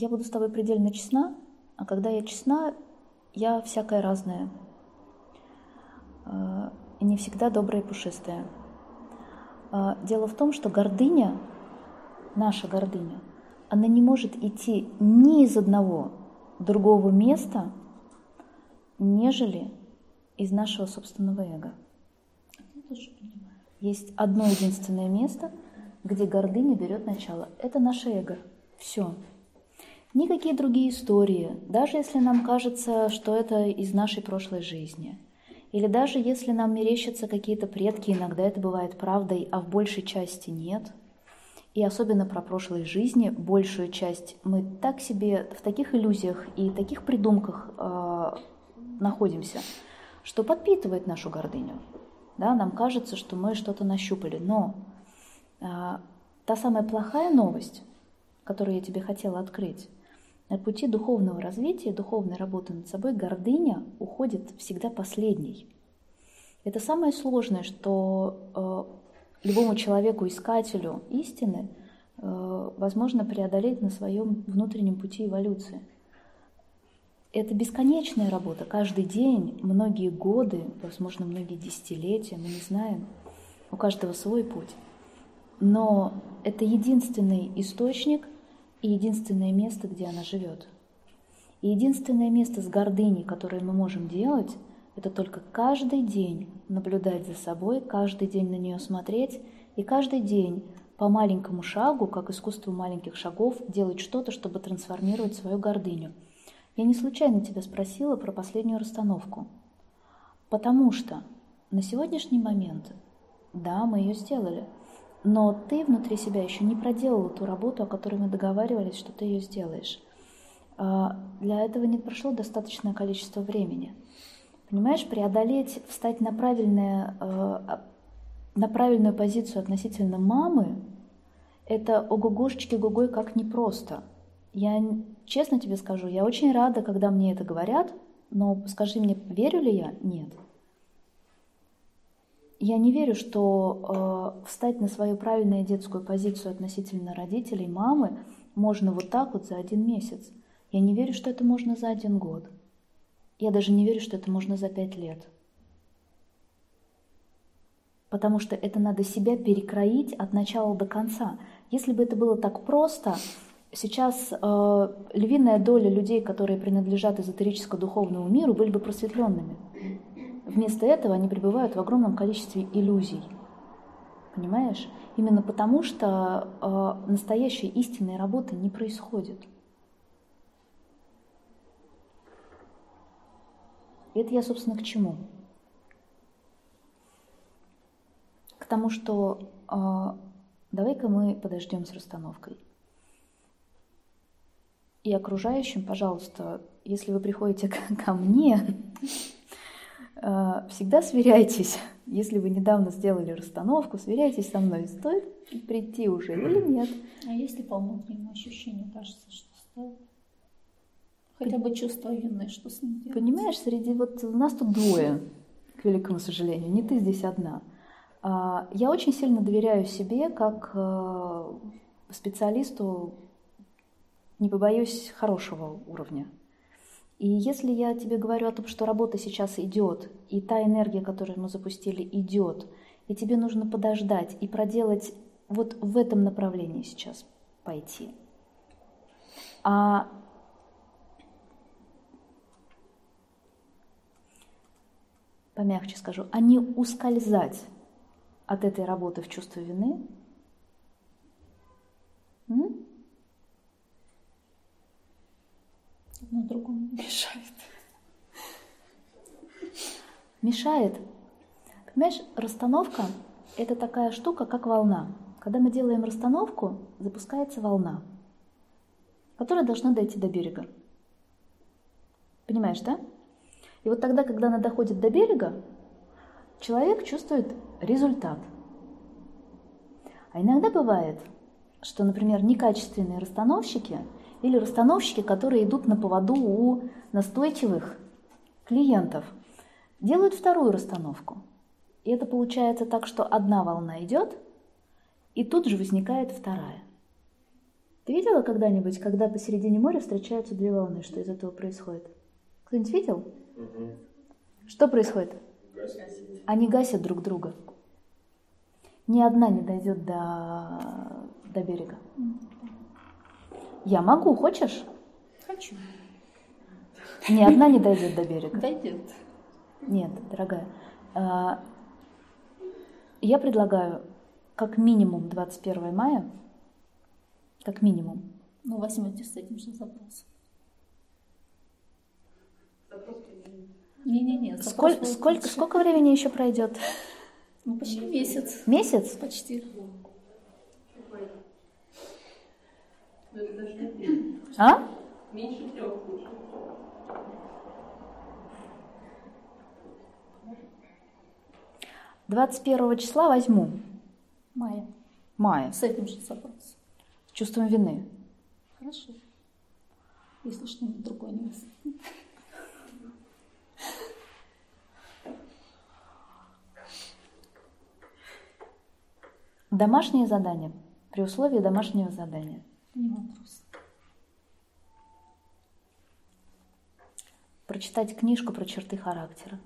я буду с тобой предельно честна, а когда я честна, я всякое разное. Э, и не всегда добрая и пушистая. Дело в том, что гордыня, наша гордыня, она не может идти ни из одного другого места, нежели из нашего собственного эго. Есть одно единственное место, где гордыня берет начало. Это наше эго. Все. Никакие другие истории, даже если нам кажется, что это из нашей прошлой жизни. Или даже если нам мерещатся какие-то предки, иногда это бывает правдой, а в большей части нет. И особенно про прошлые жизни, большую часть мы так себе в таких иллюзиях и таких придумках э, находимся, что подпитывает нашу гордыню. Да, нам кажется, что мы что-то нащупали. Но э, та самая плохая новость, которую я тебе хотела открыть, на пути духовного развития, духовной работы над собой гордыня уходит всегда последней. Это самое сложное, что э, любому человеку, искателю истины, э, возможно преодолеть на своем внутреннем пути эволюции. Это бесконечная работа, каждый день, многие годы, возможно, многие десятилетия, мы не знаем. У каждого свой путь. Но это единственный источник – и единственное место, где она живет. И единственное место с гордыней, которое мы можем делать, это только каждый день наблюдать за собой, каждый день на нее смотреть и каждый день по маленькому шагу, как искусство маленьких шагов, делать что-то, чтобы трансформировать свою гордыню. Я не случайно тебя спросила про последнюю расстановку. Потому что на сегодняшний момент, да, мы ее сделали – но ты внутри себя еще не проделала ту работу, о которой мы договаривались, что ты ее сделаешь. А, для этого не прошло достаточное количество времени. Понимаешь, преодолеть, встать на, правильное, а, на правильную позицию относительно мамы, это ого-гошечки гугой как непросто. Я честно тебе скажу, я очень рада, когда мне это говорят, но скажи мне, верю ли я? Нет. Я не верю, что э, встать на свою правильную детскую позицию относительно родителей, мамы, можно вот так вот за один месяц. Я не верю, что это можно за один год. Я даже не верю, что это можно за пять лет. Потому что это надо себя перекроить от начала до конца. Если бы это было так просто, сейчас э, львиная доля людей, которые принадлежат эзотерическо-духовному миру, были бы просветленными. Вместо этого они пребывают в огромном количестве иллюзий. Понимаешь? Именно потому, что э, настоящей истинной работы не происходит. И это я, собственно, к чему? К тому, что э, давай-ка мы подождем с расстановкой. И окружающим, пожалуйста, если вы приходите ко мне, Э, всегда сверяйтесь, если вы недавно сделали расстановку, сверяйтесь со мной, стоит прийти уже или нет. А если по внутреннему ощущению кажется, что стоит? Хотя бы чувство вины, что с ним делать? Понимаешь, среди вот у нас тут двое, к великому сожалению, не ты здесь одна. А, я очень сильно доверяю себе как э, специалисту, не побоюсь, хорошего уровня. И если я тебе говорю о том, что работа сейчас идет, и та энергия, которую мы запустили, идет, и тебе нужно подождать и проделать вот в этом направлении сейчас пойти. А помягче скажу, а не ускользать от этой работы в чувство вины. М? Одно другому мешает. Мешает. Понимаешь, расстановка – это такая штука, как волна. Когда мы делаем расстановку, запускается волна, которая должна дойти до берега. Понимаешь, да? И вот тогда, когда она доходит до берега, человек чувствует результат. А иногда бывает, что, например, некачественные расстановщики – или расстановщики, которые идут на поводу у настойчивых клиентов, делают вторую расстановку. И это получается так, что одна волна идет, и тут же возникает вторая. Ты видела когда-нибудь, когда посередине моря встречаются две волны, что из этого происходит? Кто-нибудь видел? Что происходит? Они гасят друг друга. Ни одна не дойдет до, до берега. Я могу, хочешь? Хочу. Ни одна не дойдет до берега. Дойдет. Нет, дорогая. А, Я предлагаю как минимум 21 мая, как минимум, Ну, возьмете с этим же запросом. Не-не-не. сколько, лучше. сколько времени еще пройдет? Ну, почти месяц. Месяц? Почти. А? Меньше трех лучше. Двадцать первого числа возьму Майя. мая С этим же запросом. с чувством вины. Хорошо. Если что-нибудь другое не возьмет. Домашнее задание. При условии домашнего задания. Не вопрос. Прочитать книжку про черты характера.